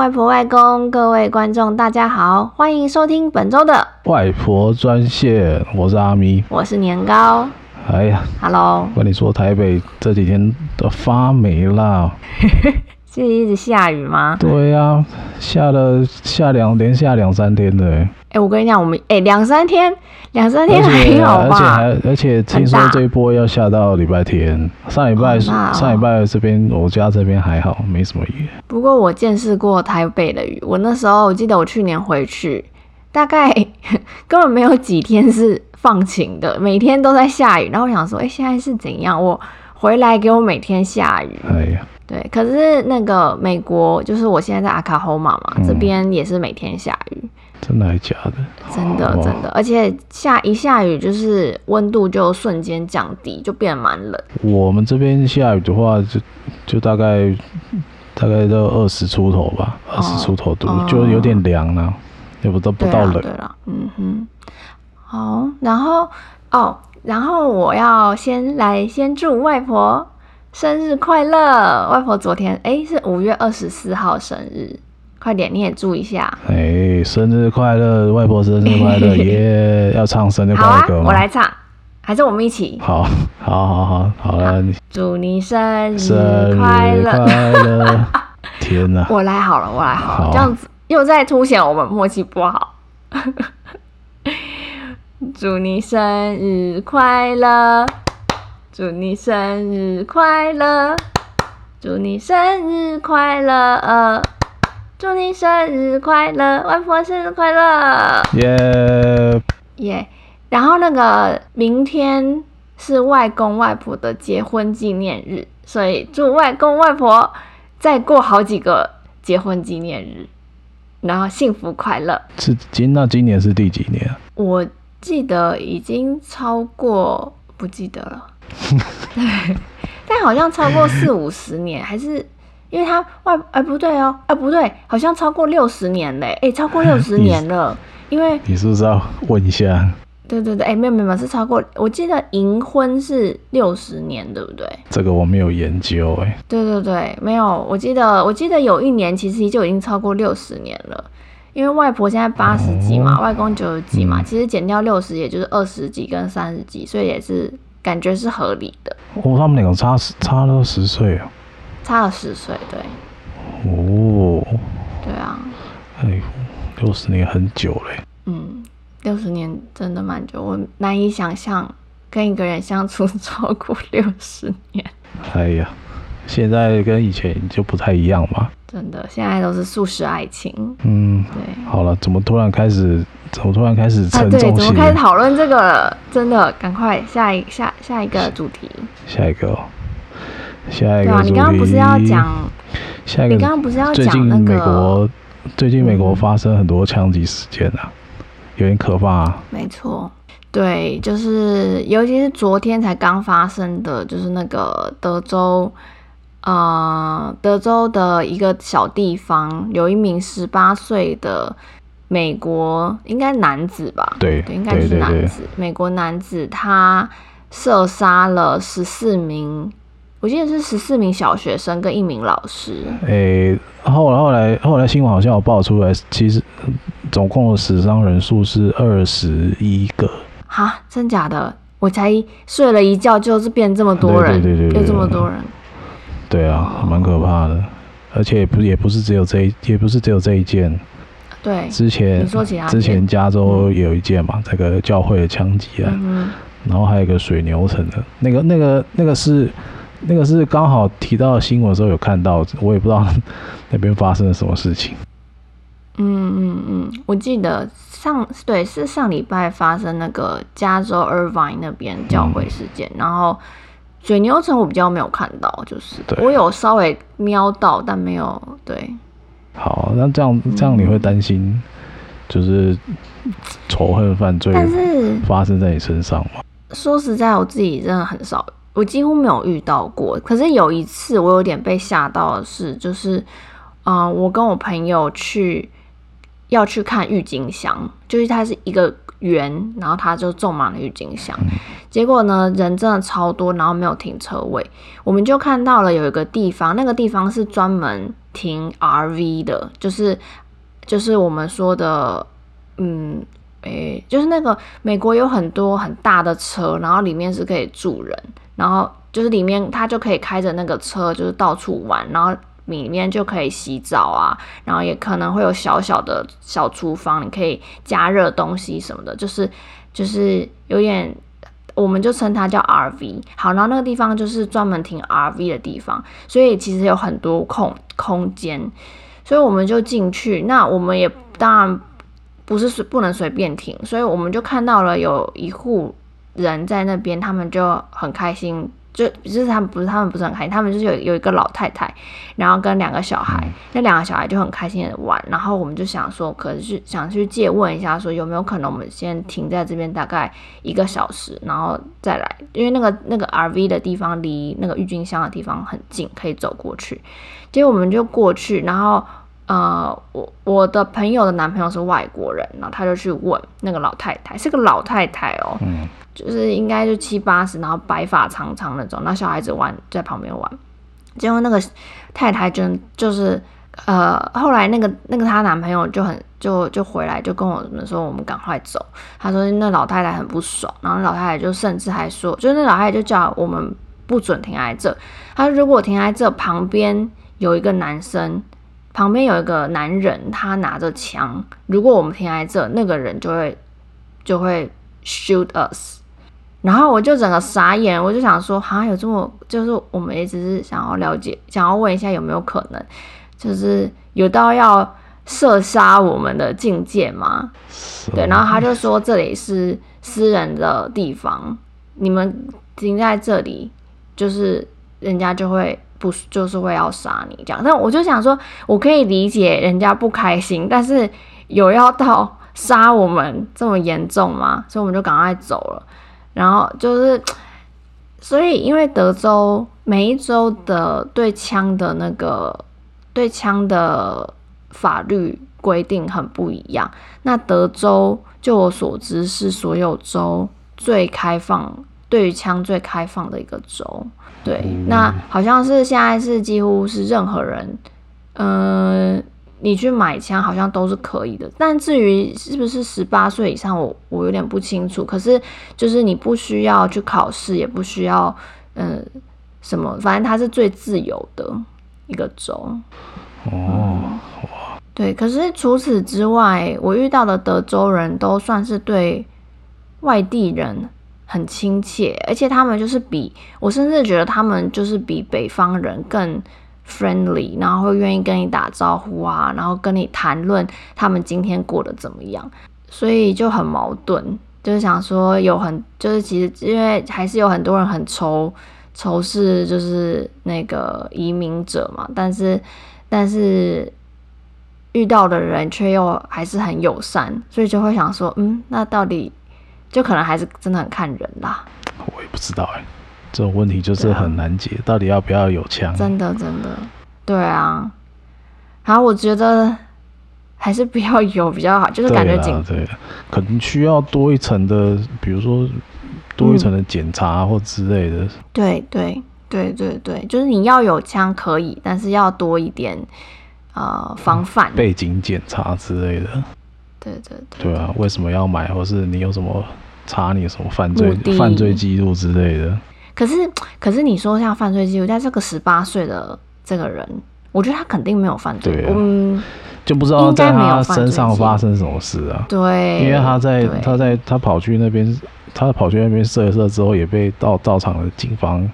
外婆、外公，各位观众，大家好，欢迎收听本周的外婆专线。我是阿咪，我是年糕。哎呀，Hello，跟你说，台北这几天都发霉了。是一直下雨吗？对呀、啊，下了下两连下两三天的。哎、欸，我跟你讲，我们哎两三天，两三天还好吧？而且还而且听说这一波要下到礼拜天。上礼拜、哦、上礼拜这边我家这边还好，没什么雨。不过我见识过台北的雨，我那时候我记得我去年回去，大概 根本没有几天是放晴的，每天都在下雨。然后我想说，哎、欸，现在是怎样？我回来给我每天下雨。哎呀。对，可是那个美国，就是我现在在阿卡霍马嘛，嗯、这边也是每天下雨。真的还假的？真的真的，而且下一下雨，就是温度就瞬间降低，就变蛮冷。我们这边下雨的话就，就就大概大概都二十出头吧，二十出头度，哦、就有点凉了，也不都不到冷。对了，嗯哼。好，然后哦，然后我要先来先祝外婆。生日快乐！外婆昨天哎、欸、是五月二十四号生日，快点你也祝一下。哎、欸，生日快乐，外婆生日快乐 耶！yeah, 要唱生日快乐歌吗？好啊，我来唱，还是我们一起？好，好，好，好，好了，祝你生日快乐！天哪！我来好了，我来好了，好这样子又在凸显我们默契不好。祝你生日快乐！祝你生日快乐！祝你生日快乐！祝你生日快乐！外婆生日快乐！耶耶！然后那个明天是外公外婆的结婚纪念日，所以祝外公外婆再过好几个结婚纪念日，然后幸福快乐。是今那今年是第几年啊？我记得已经超过，不记得了。对，但好像超过四五十年，还是因为他外哎不对哦，哎不对，好像超过六十年嘞，哎超过六十 年了，因为你是不是要问一下？对对对，哎没有没有是超过，我记得银婚是六十年，对不对？这个我没有研究哎。对对对，没有，我记得我记得有一年其实就已经超过六十年了，因为外婆现在八十几嘛，哦、外公九十几嘛，嗯、其实减掉六十也就是二十几跟三十几，所以也是。感觉是合理的。哦，他们两个差十差了十岁啊，差了十岁，对。哦。对啊。哎，六十年很久嘞。嗯，六十年真的蛮久，我难以想象跟一个人相处 超过六十年。哎呀，现在跟以前就不太一样嘛。真的，现在都是素食爱情。嗯，对。好了，怎么突然开始？怎么突然开始沉重？啊，对，怎么开始讨论这个了？真的，赶快下一下下一个主题。下一个，哦，下一个。你刚刚不是要讲？下一个。你刚刚不是要讲那个？最近美国，最近美国发生很多枪击事件啊，嗯，有点可怕啊。没错，对，就是尤其是昨天才刚发生的，就是那个德州，呃，德州的一个小地方，有一名十八岁的。美国应该男子吧？对，对，应该是男子。对对对，美国男子他射杀了十四名，我记得是十四名小学生跟一名老师。诶、欸，后来后来后来新闻好像有爆出来，其实总共的死伤人数是二十一个。哈，真假的？我才睡了一觉，就是变这么多人，对对对，这么多人。对啊，蛮可怕的，而且不也不是只有这一，也不是只有这一件。对，之前之前加州也有一件嘛，嗯、这个教会的枪击案，嗯、然后还有一个水牛城的，那个那个那个是那个是刚好提到新闻的时候有看到，我也不知道 那边发生了什么事情。嗯嗯嗯，我记得上对是上礼拜发生那个加州 Irvine 那边教会事件，嗯、然后水牛城我比较没有看到，就是对我有稍微瞄到，但没有对。好，那这样这样你会担心，就是仇恨犯罪发生在你身上吗？说实在，我自己真的很少，我几乎没有遇到过。可是有一次，我有点被吓到的是，就是，嗯、呃，我跟我朋友去要去看郁金香，就是它是一个园，然后它就种满了郁金香。嗯、结果呢，人真的超多，然后没有停车位，我们就看到了有一个地方，那个地方是专门。停 RV 的，就是就是我们说的，嗯，诶、欸，就是那个美国有很多很大的车，然后里面是可以住人，然后就是里面他就可以开着那个车，就是到处玩，然后里面就可以洗澡啊，然后也可能会有小小的小厨房，你可以加热东西什么的，就是就是有点。我们就称它叫 RV，好，然后那个地方就是专门停 RV 的地方，所以其实有很多空空间，所以我们就进去。那我们也当然不是随不能随便停，所以我们就看到了有一户人在那边，他们就很开心。就就是他们不是他们不是很开心，他们就是有有一个老太太，然后跟两个小孩，那两个小孩就很开心的玩，然后我们就想说，可是想去借问一下，说有没有可能我们先停在这边大概一个小时，然后再来，因为那个那个 RV 的地方离那个郁金香的地方很近，可以走过去。结果我们就过去，然后呃，我我的朋友的男朋友是外国人，然后他就去问那个老太太，是个老太太哦。嗯就是应该就七八十，然后白发苍苍那种，那小孩子玩在旁边玩，结果那个太太就就是呃，后来那个那个她男朋友就很就就回来就跟我们说，我们赶快走。他说那老太太很不爽，然后老太太就甚至还说，就那老太太就叫我们不准停在这。她说如果停在这旁边有一个男生，旁边有一个男人，他拿着枪，如果我们停在这，那个人就会就会 shoot us。然后我就整个傻眼，我就想说，好像有这么，就是我们一直是想要了解，想要问一下有没有可能，就是有到要射杀我们的境界吗？对，然后他就说这里是私人的地方，你们停在这里，就是人家就会不，就是会要杀你这样。但我就想说，我可以理解人家不开心，但是有要到杀我们这么严重吗？所以我们就赶快走了。然后就是，所以因为德州每一州的对枪的那个对枪的法律规定很不一样。那德州就我所知是所有州最开放，对于枪最开放的一个州。对，那好像是现在是几乎是任何人，嗯、呃。你去买枪好像都是可以的，但至于是不是十八岁以上，我我有点不清楚。可是就是你不需要去考试，也不需要嗯什么，反正它是最自由的一个州。哦，嗯，对。可是除此之外，我遇到的德州人都算是对外地人很亲切，而且他们就是比我甚至觉得他们就是比北方人更。friendly，然后会愿意跟你打招呼啊，然后跟你谈论他们今天过得怎么样，所以就很矛盾，就是想说有很，就是其实因为还是有很多人很仇仇视，就是那个移民者嘛，但是但是遇到的人却又还是很友善，所以就会想说，嗯，那到底就可能还是真的很看人啦。我也不知道哎。这种问题就是很难解，啊、到底要不要有枪？真的，真的，对啊。然后，我觉得还是不要有比较好，就是感觉警。对，可能需要多一层的，比如说多一层的检查或之类的。嗯、对对对对对，就是你要有枪可以，但是要多一点呃防范、背景检查之类的。对对对。对啊，为什么要买？或是你有什么查你有什么犯罪犯罪记录之类的？可是，可是你说像犯罪记录，在这个十八岁的这个人，我觉得他肯定没有犯罪，啊、嗯，就不知道在他身上发生什么事啊？对，因为他在他在他跑去那边，他跑去那边射一射之后，也被到到场的警方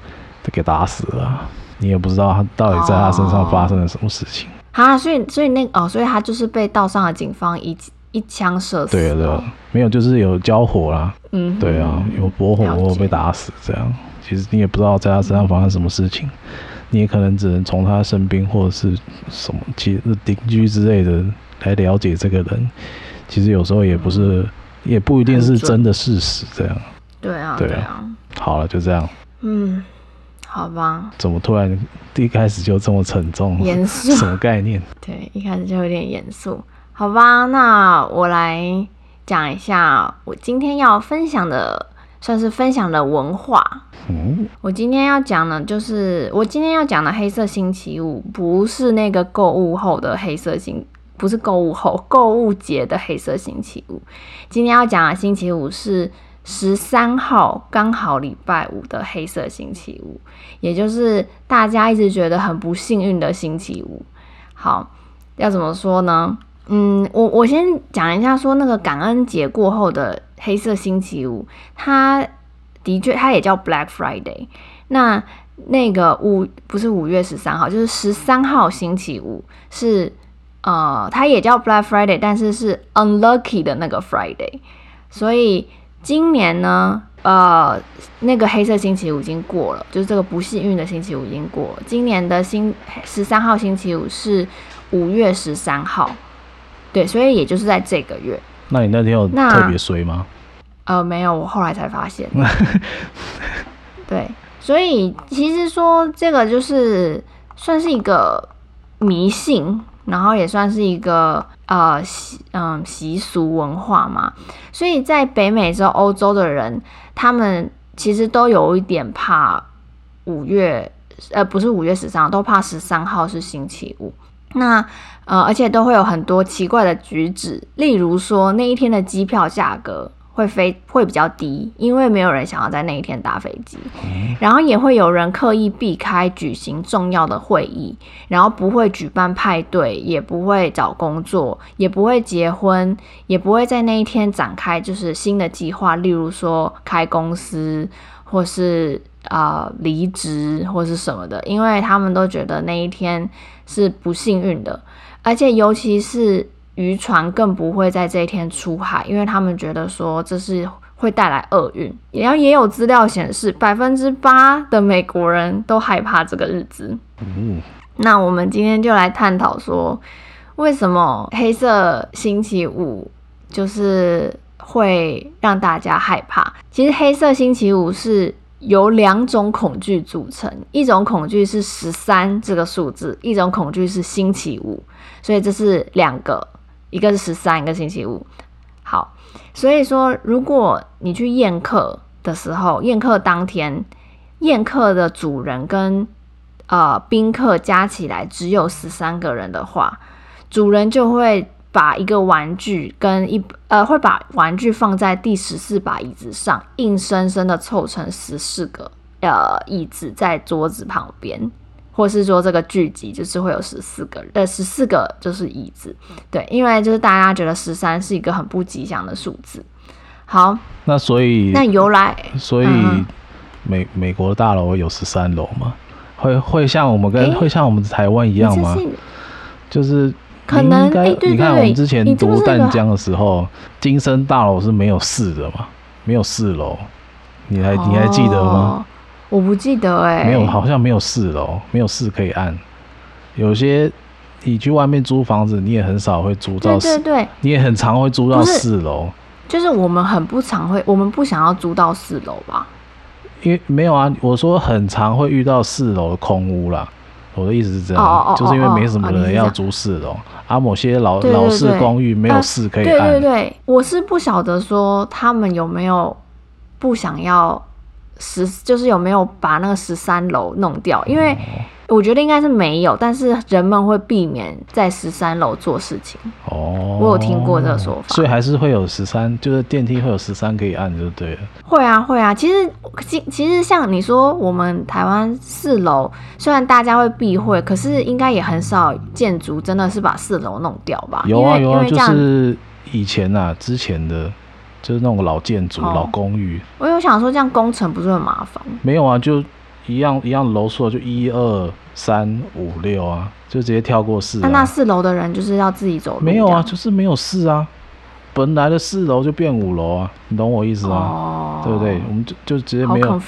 给打死了。你也不知道他到底在他身上发生了什么事情。啊、哦，所以所以那哦，所以他就是被道上的警方一一枪射死。对的，没有，就是有交火啦。嗯，对啊，有搏火或被打死这样。其实你也不知道在他身上发生什么事情，你也可能只能从他身边或者是什么其实邻居之类的来了解这个人。其实有时候也不是，也不一定是真的事实这样。对啊，对啊。好了，就这样。嗯，好吧。怎么突然一开始就这么沉重？严肃？什么概念？对，一开始就有点严肃。好吧，那我来讲一下我今天要分享的。算是分享的文化。嗯，我今天要讲的，就是我今天要讲的黑色星期五，不是那个购物后的黑色星，不是购物后购物节的黑色星期五。今天要讲的星期五是十三号，刚好礼拜五的黑色星期五，也就是大家一直觉得很不幸运的星期五。好，要怎么说呢？嗯，我我先讲一下，说那个感恩节过后的黑色星期五，它的确它也叫 Black Friday。那那个五不是五月十三号，就是十三号星期五是呃，它也叫 Black Friday，但是是 Unlucky 的那个 Friday。所以今年呢，呃，那个黑色星期五已经过了，就是这个不幸运的星期五已经过了。今年的星十三号星期五是五月十三号。对，所以也就是在这个月。那你那天有特别衰吗？呃，没有，我后来才发现。对，所以其实说这个就是算是一个迷信，然后也算是一个呃习嗯习俗文化嘛。所以在北美洲、欧洲的人，他们其实都有一点怕五月，呃，不是五月十三号，都怕十三号是星期五。那呃，而且都会有很多奇怪的举止，例如说那一天的机票价格会飞会比较低，因为没有人想要在那一天搭飞机。然后也会有人刻意避开举行重要的会议，然后不会举办派对，也不会找工作，也不会结婚，也不会在那一天展开就是新的计划，例如说开公司或是啊离职或是什么的，因为他们都觉得那一天是不幸运的。而且，尤其是渔船更不会在这一天出海，因为他们觉得说这是会带来厄运。然后也有资料显示，百分之八的美国人都害怕这个日子。嗯，那我们今天就来探讨说，为什么黑色星期五就是会让大家害怕？其实黑色星期五是由两种恐惧组成，一种恐惧是十三这个数字，一种恐惧是星期五。所以这是两个，一个是十三，一个星期五。好，所以说，如果你去宴客的时候，宴客当天，宴客的主人跟呃宾客加起来只有十三个人的话，主人就会把一个玩具跟一呃会把玩具放在第十四把椅子上，硬生生的凑成十四个呃椅子在桌子旁边。或是说这个聚集就是会有十四个人，呃，十四个就是椅子，对，因为就是大家觉得十三是一个很不吉祥的数字。好，那所以那由来，所以美、嗯、美国的大楼有十三楼吗？会会像我们跟、欸、会像我们台湾一样吗？就是可能应该、你看我们之前读淡江的时候，金生大楼是没有四的嘛，没有四楼，你还、哦、你还记得吗？我不记得哎、欸，没有，好像没有四楼，没有四可以按。有些你去外面租房子，你也很少会租到四，对对对，你也很常会租到四楼。就是我们很不常会，我们不想要租到四楼吧？因为没有啊，我说很常会遇到四楼的空屋啦。我的意思是这样，哦哦、就是因为没什么人要租四楼，啊，某些老老式公寓没有四可以按。对对对，我是不晓得说他们有没有不想要。十就是有没有把那个十三楼弄掉？因为我觉得应该是没有，但是人们会避免在十三楼做事情。哦，我有听过这个说法，所以还是会有十三，就是电梯会有十三可以按就对了。会啊会啊，其实其其实像你说，我们台湾四楼虽然大家会避讳，可是应该也很少建筑真的是把四楼弄掉吧？有啊有啊，就是以前啊之前的。就是那种老建筑、哦、老公寓。我有想说，这样工程不是很麻烦？没有啊，就一样一样楼数，就一二三五六啊，就直接跳过四、啊。那那四楼的人就是要自己走路？没有啊，就是没有四啊，本来的四楼就变五楼啊，你懂我意思吗？哦、对不对？我们就就直接没有，哦、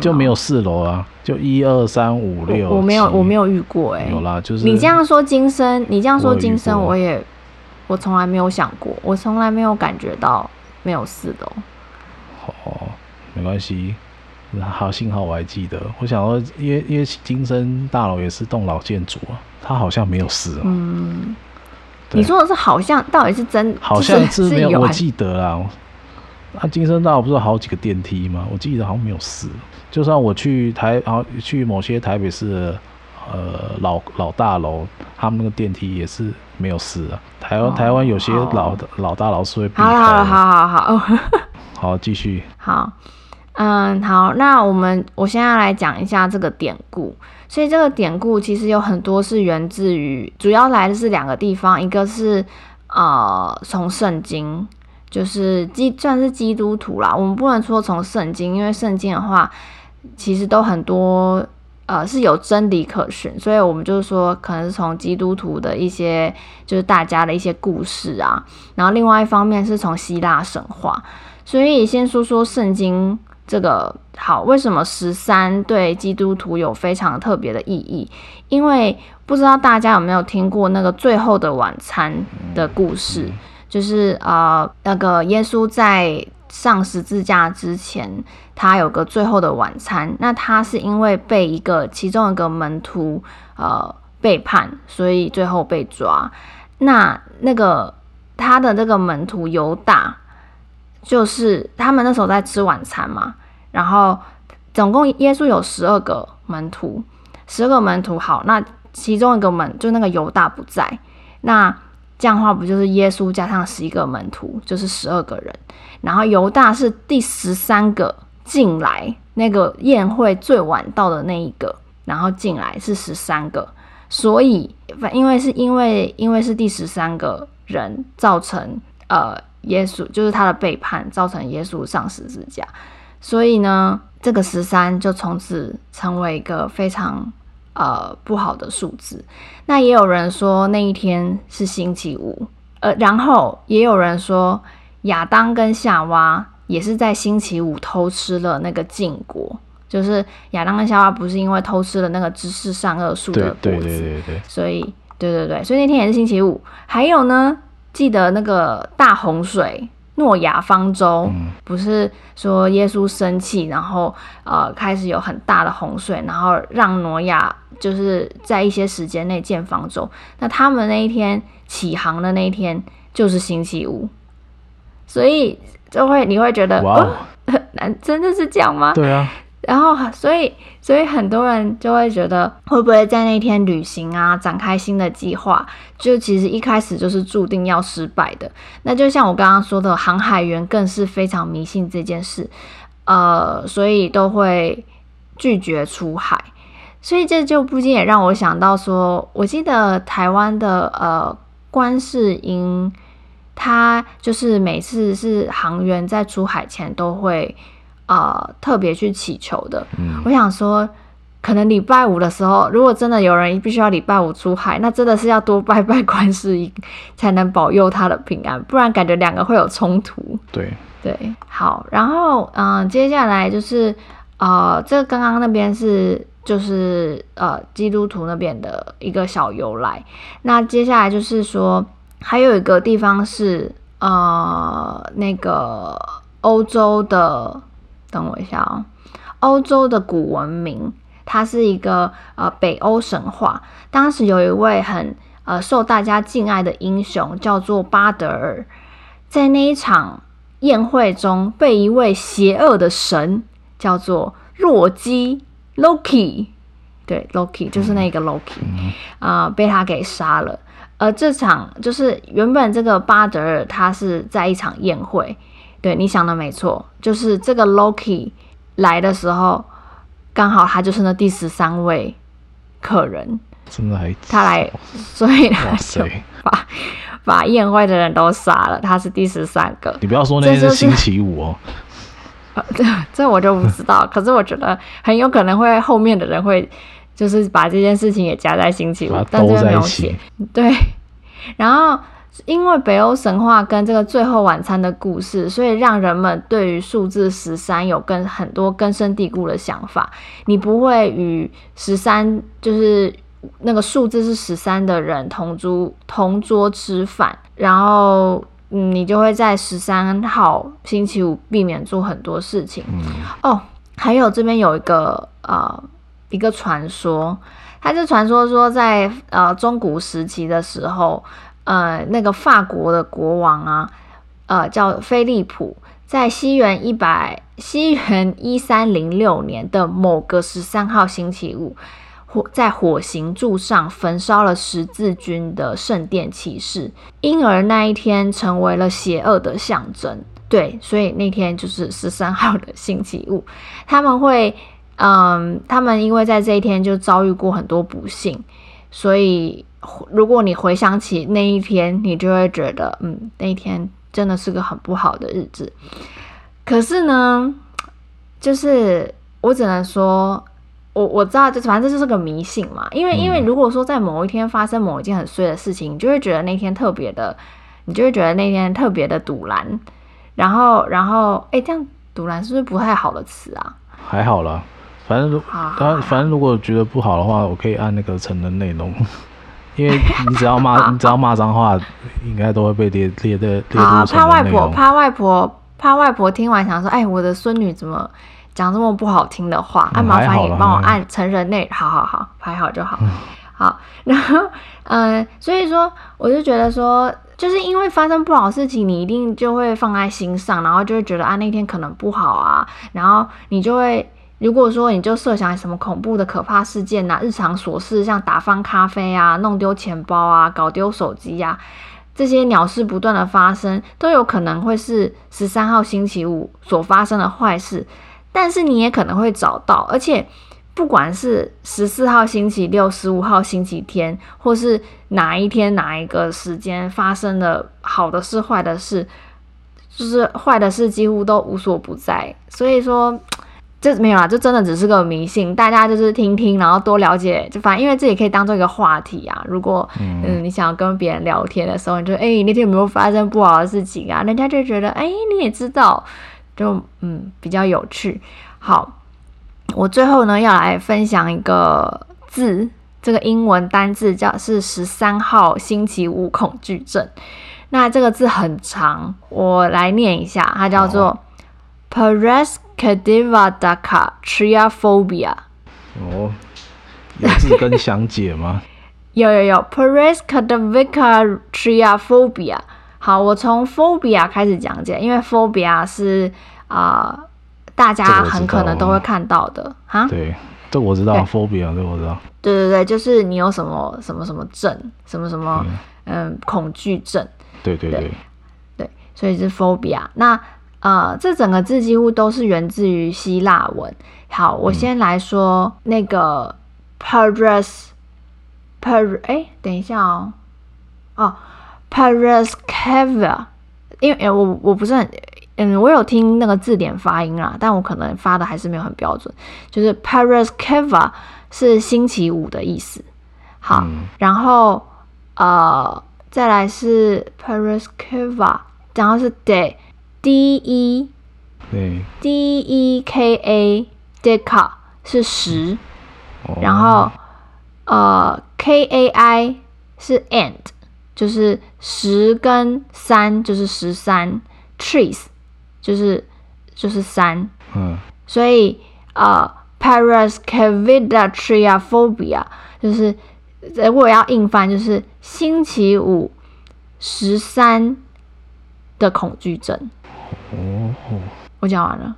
就没有四楼啊，就一二三五六。我没有，我没有遇过哎、欸。有啦，就是你这样说今生，你这样说今生，我也我从来没有想过，我从来没有感觉到。没有四楼，哦，没关系，好，幸好我还记得。我想说，因为因为金生大楼也是栋老建筑啊，它好像没有事。嗯，你说的是好像，到底是真？好像是没有，我记得啦。那金生大楼不是有好几个电梯吗？我记得好像没有事。就算我去台，然后去某些台北市的呃老老大楼，他们那个电梯也是没有事啊。台湾、哦、台湾有些老的老大楼是会避开。好好好好好好，好继续。好，嗯，好，那我们我现在来讲一下这个典故。所以这个典故其实有很多是源自于，主要来的是两个地方，一个是呃从圣经，就是基算是基督徒啦。我们不能说从圣经，因为圣经的话其实都很多呃是有真理可循，所以我们就是说可能是从基督徒的一些就是大家的一些故事啊。然后另外一方面是从希腊神话，所以先说说圣经。这个好，为什么十三对基督徒有非常特别的意义？因为不知道大家有没有听过那个最后的晚餐的故事，就是呃，那个耶稣在上十字架之前，他有个最后的晚餐。那他是因为被一个其中一个门徒呃背叛，所以最后被抓。那那个他的这个门徒犹大。就是他们那时候在吃晚餐嘛，然后总共耶稣有十二个门徒，十二个门徒好，那其中一个门就那个犹大不在，那这样的话不就是耶稣加上十一个门徒，就是十二个人，然后犹大是第十三个进来，那个宴会最晚到的那一个，然后进来是十三个，所以反因为是因为因为是第十三个人造成呃。耶稣就是他的背叛，造成耶稣上十字架，所以呢，这个十三就从此成为一个非常呃不好的数字。那也有人说那一天是星期五，呃，然后也有人说亚当跟夏娃也是在星期五偷吃了那个禁果，就是亚当跟夏娃不是因为偷吃了那个知识善恶树的果子，对对对对对，所以对对对，所以那天也是星期五。还有呢？记得那个大洪水，诺亚方舟，不是说耶稣生气，然后呃开始有很大的洪水，然后让诺亚就是在一些时间内建方舟。那他们那一天起航的那一天就是星期五，所以就会你会觉得哇，难、哦、真的是这样吗？对啊。然后，所以，所以很多人就会觉得，会不会在那天旅行啊，展开新的计划，就其实一开始就是注定要失败的。那就像我刚刚说的，航海员更是非常迷信这件事，呃，所以都会拒绝出海。所以这就不禁也让我想到说，我记得台湾的呃观世音，他就是每次是航员在出海前都会。啊、呃，特别去祈求的。嗯，我想说，可能礼拜五的时候，如果真的有人必须要礼拜五出海，那真的是要多拜拜观世音，才能保佑他的平安，不然感觉两个会有冲突。对对，好，然后嗯、呃，接下来就是呃，这刚刚那边是就是呃基督徒那边的一个小由来，那接下来就是说还有一个地方是呃那个欧洲的。等我一下哦，欧洲的古文明，它是一个呃北欧神话。当时有一位很呃受大家敬爱的英雄，叫做巴德尔，在那一场宴会中，被一位邪恶的神叫做洛基 （Loki），对，Loki 就是那个 Loki 啊、呃，被他给杀了。而这场就是原本这个巴德尔，他是在一场宴会。对，你想的没错，就是这个 Loki 来的时候，刚好他就是那第十三位客人，真的还他来，所以他就把把宴会的人都杀了。他是第十三个。你不要说那天是星期五哦，这、就是、这我就不知道。可是我觉得很有可能会后面的人会就是把这件事情也加在星期五，但这没有写。对，然后。因为北欧神话跟这个最后晚餐的故事，所以让人们对于数字十三有跟很多根深蒂固的想法。你不会与十三就是那个数字是十三的人同桌同桌吃饭，然后嗯，你就会在十三号星期五避免做很多事情。嗯、哦，还有这边有一个呃一个传说，它是传说说在呃中古时期的时候。呃，那个法国的国王啊，呃，叫菲利普，在西元一百西元一三零六年的某个十三号星期五，火在火刑柱上焚烧了十字军的圣殿骑士，因而那一天成为了邪恶的象征。对，所以那天就是十三号的星期五，他们会，嗯，他们因为在这一天就遭遇过很多不幸，所以如果你回想起那一天，你就会觉得，嗯，那一天。真的是个很不好的日子，可是呢，就是我只能说，我我知道，就反正这就是个迷信嘛。因为因为如果说在某一天发生某一件很衰的事情，你就会觉得那天特别的，你就会觉得那天特别的堵拦。然后然后，哎，这样堵拦是不是不太好的词啊？还好啦，反正如当然，反正如果觉得不好的话，我可以按那个成人内容。因为你只要骂，你只要骂脏话，应该都会被列列的列入成人内容。怕外婆，怕外婆，怕外婆听完想说：“哎，我的孙女怎么讲这么不好听的话？”哎、嗯，麻烦你帮我按成人内，好好好，排好就好。嗯、好，然后，嗯、呃，所以说，我就觉得说，就是因为发生不好的事情，你一定就会放在心上，然后就会觉得啊，那天可能不好啊，然后你就会。如果说你就设想什么恐怖的可怕事件呐，日常琐事像打翻咖啡啊、弄丢钱包啊、搞丢手机呀，这些鸟事不断的发生，都有可能会是十三号星期五所发生的坏事。但是你也可能会找到，而且不管是十四号星期六、十五号星期天，或是哪一天哪一个时间发生的好的事、坏的事，就是坏的事几乎都无所不在。所以说。这没有啦，这真的只是个迷信，大家就是听听，然后多了解，就反正因为这也可以当做一个话题啊。如果嗯，嗯你想要跟别人聊天的时候，你就哎、欸，那天有没有发生不好的事情啊？人家就觉得哎、欸，你也知道，就嗯比较有趣。好，我最后呢要来分享一个字，这个英文单字叫是十三号星期五恐惧症。那这个字很长，我来念一下，它叫做 Pares。Kediva-Daka Triaphobia 哦，有字根详解吗？有有有，Pares-Kediva-Daka Triaphobia。好，我从 phobia 开始讲解，因为 phobia 是啊、呃，大家很可能都会看到的哈。对，这我知道，phobia 这我知道。对对对，就是你有什么什么什么症，什么什么嗯恐惧症。对对对，对，对，所以是 phobia。那呃，这整个字几乎都是源自于希腊文。好，我先来说那个 Paris Per，哎，等一下哦，哦 Paraskeva 因为我我不是很嗯，我有听那个字典发音啦，但我可能发的还是没有很标准。就是 Paraskeva 是星期五的意思。好，嗯、然后呃，再来是 Paraskeva 然后是 day。D E，对，D E K A，Deka 是十，哦、然后呃 K A I 是 and，就是十跟三就是十三，trees 就是就是三，嗯，所以呃 Parascavidatriaphobia 就是如果要硬翻就是星期五十三的恐惧症。哦，我讲完了，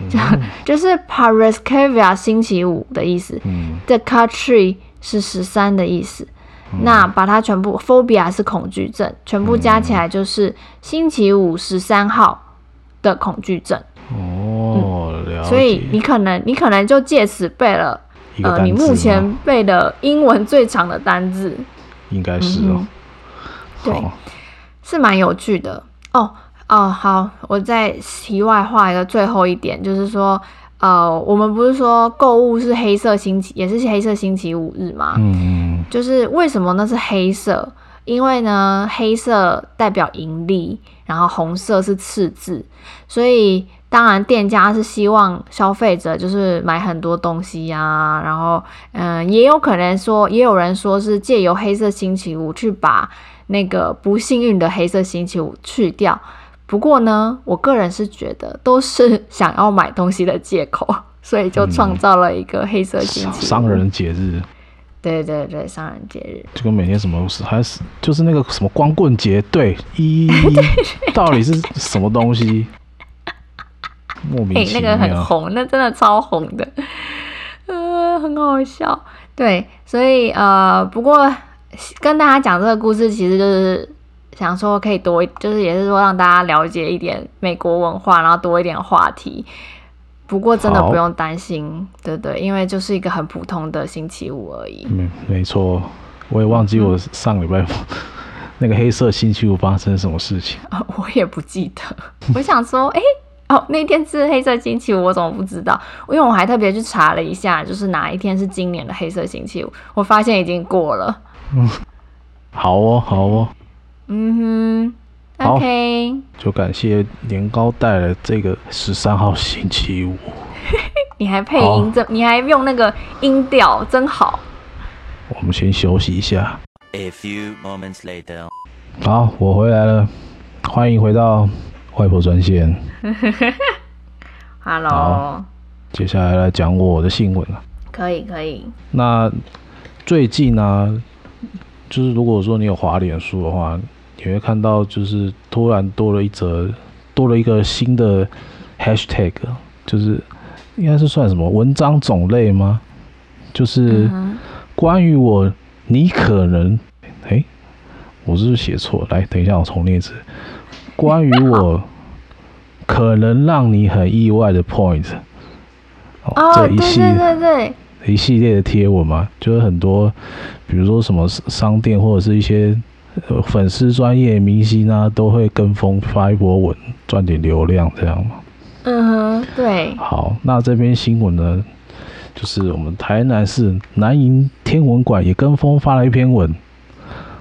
就是 Paraskelia 星期五的意思。嗯，Deka tree 是十三的意思。嗯、那把它全部 phobia 是恐惧症，全部加起来就是星期五十三号的恐惧症。哦。所以你可能你可能就借此背了呃，你目前背的英文最长的单字，应该是哦。嗯、对，是蛮有趣的。哦。哦，好，我再题外话一个最后一点，就是说，呃，我们不是说购物是黑色星期，也是黑色星期五日吗？嗯，就是为什么那是黑色？因为呢，黑色代表盈利，然后红色是赤字，所以当然店家是希望消费者就是买很多东西呀、啊，然后，嗯、呃，也有可能说，也有人说是借由黑色星期五去把那个不幸运的黑色星期五去掉。不过呢，我个人是觉得都是想要买东西的借口，所以就创造了一个黑色星期、嗯、商人节日。对对对，商人节日就跟每天什么还是就是那个什么光棍节，对，一到底是什么东西？莫名其妙。欸，那个很红，那真的超红的，呃，很好笑。对，所以呃，不过跟大家讲这个故事，其实就是想说可以多，就是也是说让大家了解一点美国文化，然后多一点话题。不过真的不用担心，对对，因为就是一个很普通的星期五而已。没没错，我也忘记我上礼拜、嗯、那个黑色星期五发生什么事情啊，我也不记得。我想说，哎。哦，那天是黑色星期五，我怎么不知道？因为我还特别去查了一下，就是哪一天是今年的黑色星期五，我发现已经过了。嗯，好哦，好哦。嗯哼，OK。就感谢年糕带来这个十三号星期五。你还配音，这你还用那个音调，真好。我们先休息一下。A few moments later。好，我回来了，欢迎回到。外婆专线，Hello，接下来来讲我的新闻了。可以，可以。那最近呢、啊，就是如果说你有滑脸书的话，你会看到就是突然多了一则，多了一个新的 hashtag，就是应该是算什么文章种类吗？就是关于我，你可能，哎，我是不是写错？来，等一下，我重念一次。关于我可能让你很意外的 point，哦，这一系列对对对对，一系列的贴文嘛，就是很多，比如说什么商店或者是一些粉丝专业明星啊，都会跟风发一波文，赚点流量这样嘛。嗯哼，对。好，那这边新闻呢，就是我们台南市南营天文馆也跟风发了一篇文。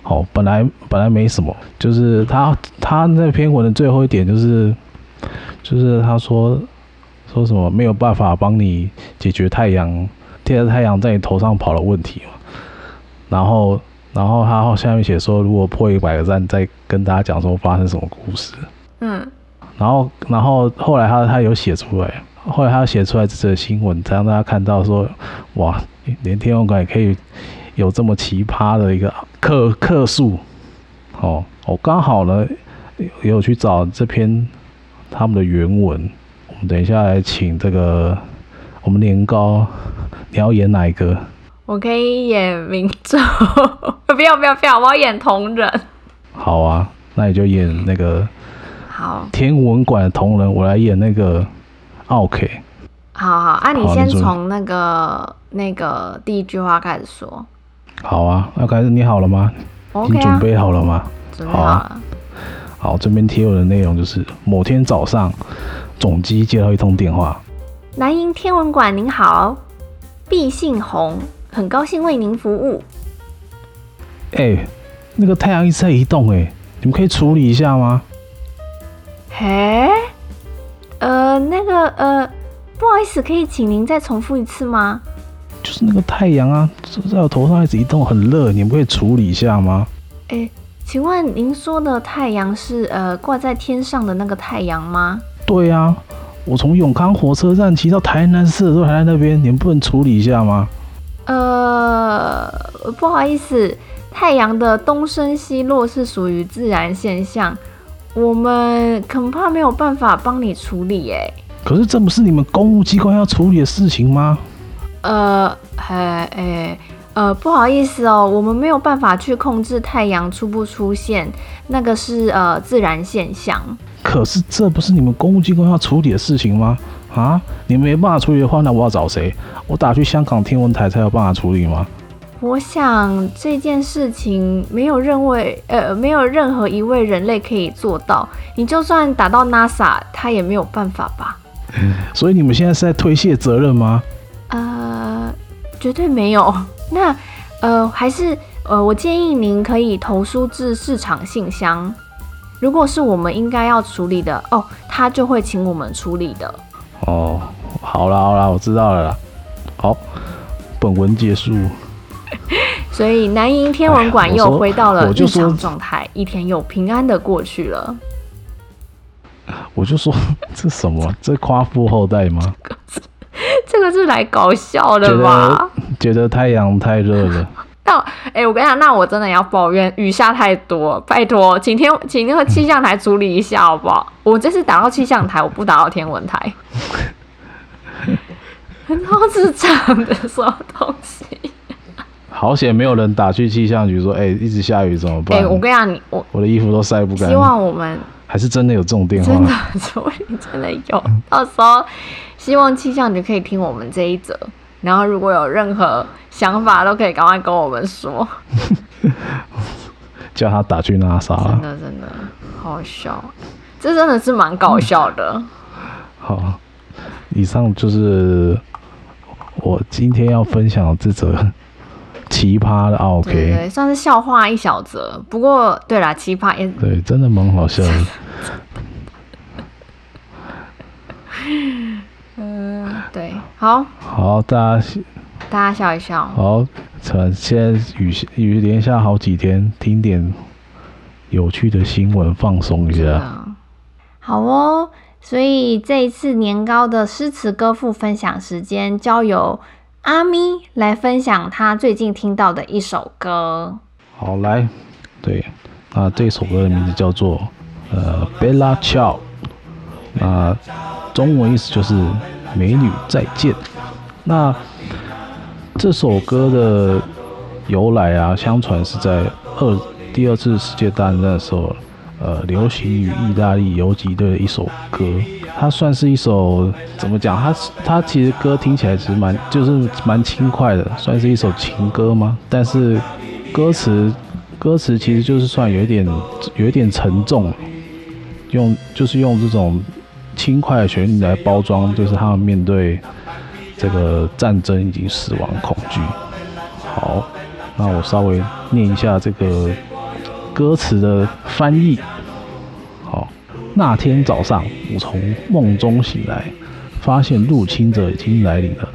好，本来本来没什么，就是他他那篇文的最后一点就是，就是他说说什么没有办法帮你解决太阳贴着太阳在你头上跑的问题嘛，然后然后他下面写说如果破一百个赞再跟大家讲说发生什么故事，嗯，然后然后后来他他有写出来，后来他写出来这则新闻才让大家看到说哇，连天文馆也可以。有这么奇葩的一个客客数，哦，我刚好呢也有去找这篇他们的原文，我们等一下来请这个我们年糕，你要演哪一个？我可以演民众，不要不要不要，我要演同人。好啊，那你就演那个好天文馆的同人，我来演那个奥 K。好好，啊，你先从那个那个第一句话开始说。好啊，那开始你好了吗？Okay 你准备好了吗？准备好了。好啊。好，这边贴文的内容就是：某天早上，总机接到一通电话。南营天文馆您好，敝姓洪，很高兴为您服务。哎、欸，那个太阳一直在移动，哎，你们可以处理一下吗？嘿，呃，那个，呃，不好意思，可以请您再重复一次吗？就是那个太阳啊，在我头上一直移动，很热，你们可以处理一下吗？哎、欸，请问您说的太阳是呃挂在天上的那个太阳吗？对啊，我从永康火车站骑到台南市的时候还在那边，你们不能处理一下吗？呃，不好意思，太阳的东升西落是属于自然现象，我们恐怕没有办法帮你处理。哎，可是这不是你们公务机关要处理的事情吗？呃，嘿，哎，呃，不好意思哦，我们没有办法去控制太阳出不出现，那个是呃自然现象。可是这不是你们公务机关要处理的事情吗？啊，你没办法处理的话，那我要找谁？我打去香港天文台才有办法处理吗？我想这件事情没有任位，呃，没有任何一位人类可以做到。你就算打到 NASA，他也没有办法吧？所以你们现在是在推卸责任吗？呃，绝对没有。那呃，还是呃，我建议您可以投书至市场信箱。如果是我们应该要处理的哦，他就会请我们处理的。哦，好啦好啦，我知道了啦。好，本文结束。所以南营天文馆又回到了日常状态，一天又平安的过去了。我就说，这什么？这夸父后代吗？这个是来搞笑的吧？觉得，觉得太阳太热了。那哎、欸，我跟你讲，那我真的要抱怨雨下太多，拜托，请天请那个气象台处理一下好不好？我这次打到气象台，我不打到天文台。很好智障的什么东西？好险没有人打去气象局说，哎、欸，一直下雨怎么办？哎、欸，我跟你讲，你我我的衣服都晒不干。希望我们还是真的有这种电话，真的，所以真的有。到时候希望气象局可以听我们这一则。然后，如果有任何想法，都可以赶快跟我们说。叫他打去 NASA。真的真的好笑，这真的是蛮搞笑的。嗯、好，以上就是我今天要分享的这则奇葩的 OK，算是笑话一小则。不过，对啦，奇葩也对，真的蛮好笑的。对，好，好，大家，大家笑一笑。好，趁现在雨雨连下好几天，听点有趣的新闻，放松一下。好哦，所以这一次年糕的诗词歌赋分享时间，交由阿咪来分享他最近听到的一首歌。好，来，对，那这首歌的名字叫做呃《Bella Ciao》，那中文意思就是。美女再见。那这首歌的由来啊，相传是在二第二次世界大战的时候，呃，流行于意大利游击队的一首歌。它算是一首怎么讲？它它其实歌听起来其实蛮就是蛮轻快的，算是一首情歌吗？但是歌词歌词其实就是算有一点有一点沉重，用就是用这种。轻快的旋律来包装，就是他们面对这个战争以及死亡恐惧。好，那我稍微念一下这个歌词的翻译。好，那天早上我从梦中醒来，发现入侵者已经来临了。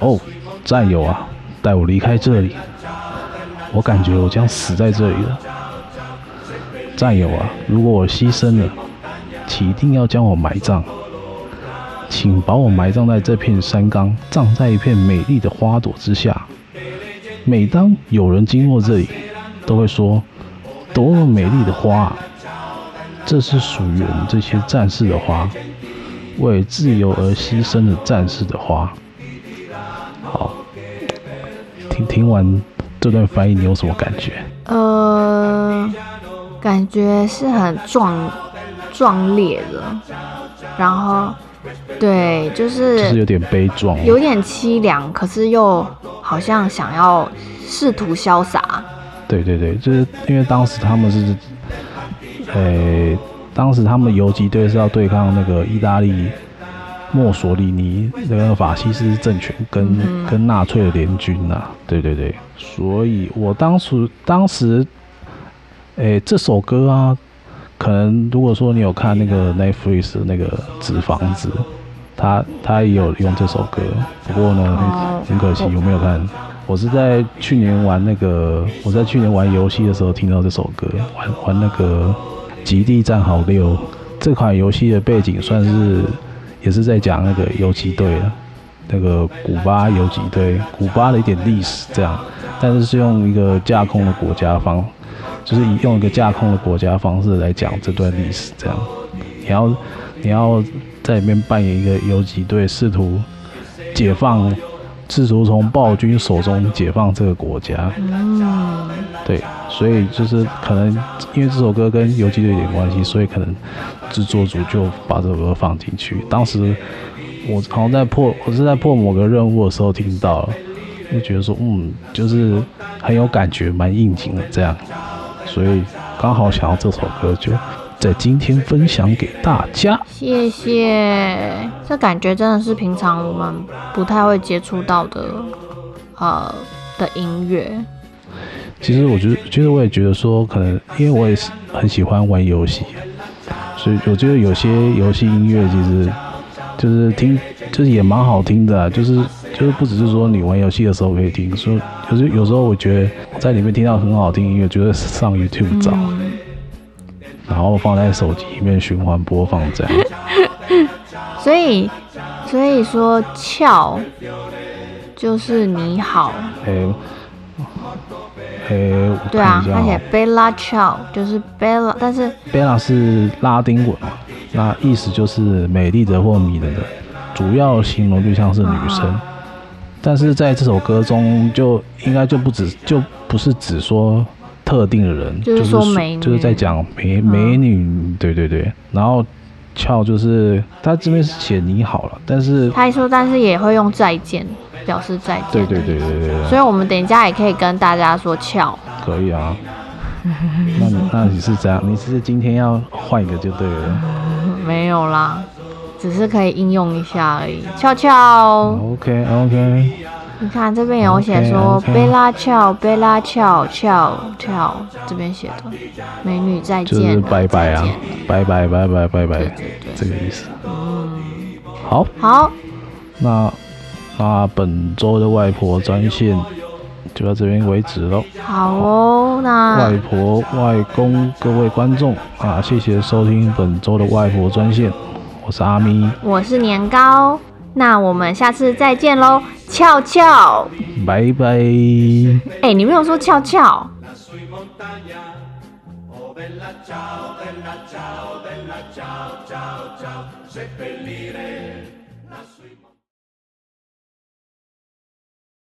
哦，战友啊，带我离开这里，我感觉我将死在这里了。战友啊，如果我牺牲了。请一定要将我埋葬，请把我埋葬在这片山岗，葬在一片美丽的花朵之下。每当有人经过这里，都会说：“多么美丽的花啊！”这是属于我们这些战士的花，为自由而牺牲的战士的花。好，听听完这段翻译，你有什么感觉？呃，感觉是很壮。壮烈的，然后，对，就是就是有点悲壮，有点凄凉，可是又好像想要试图潇洒。对对对，就是因为当时他们是，呃、欸，当时他们游击队是要对抗那个意大利墨索里尼那个法西斯政权跟、嗯、跟纳粹的联军呐、啊。对对对，所以我当时当时，这首歌啊。可能如果说你有看那个 Netflix 的那个纸房子，他他也有用这首歌，不过呢很可惜我没有看。我是在去年玩那个，我在去年玩游戏的时候听到这首歌，玩玩那个《极地战壕六》这款游戏的背景算是也是在讲那个游击队的，那个古巴游击队，古巴的一点历史这样，但是是用一个架空的国家方。就是以用一个架空的国家方式来讲这段历史，这样，你要你要在里面扮演一个游击队，试图解放，试图从暴君手中解放这个国家。嗯，对，所以就是可能因为这首歌跟游击队有点关系，所以可能制作组就把这首歌放进去。当时我好像在破，我是在破某个任务的时候听到了，就觉得说，嗯，就是很有感觉，蛮应景的这样。所以刚好想要这首歌，就在今天分享给大家。谢谢，这感觉真的是平常我们不太会接触到的，呃的音乐。其实我觉得，其实我也觉得说，可能因为我也是很喜欢玩游戏，所以我觉得有些游戏音乐其实就是听，就是也蛮好听的啊，就是。就是不只是说你玩游戏的时候可以听，说就是有时候我觉得在里面听到很好听音乐，就会上 YouTube 找，嗯，然后放在手机里面循环播放这样。所以所以说翘就是你好。哎，诶，我对啊，看一下哦他写 Bella Ciao，就是 Bella，但是 Bella 是拉丁文嘛，那意思就是美丽的或迷人的，主要形容对象是女生。啊但是在这首歌中，就应该就不止，就不是只说特定的人，就是说美女就是在讲美美女，对对对。然后俏就是他这边是写你好了，但是他一说，但是也会用再见表示再见。对对对对对对，所以我们等一下也可以跟大家说俏。可以啊。那你那你是怎样？你是今天要换一个就对了。没有啦。只是可以应用一下而已，俏俏。OK OK。你看这边有写说贝拉俏，贝拉俏俏俏，这边写的美女再见，就是拜拜啊，拜拜拜拜拜拜，这个意思。嗯，好。好。那那本周的外婆专线就到这边为止喽。好哦，那外婆外公各位观众啊，谢谢收听本周的外婆专线。我是阿咪，我是年糕，那我们下次再见喽，俏俏，拜拜。哎、欸，你没有说俏俏。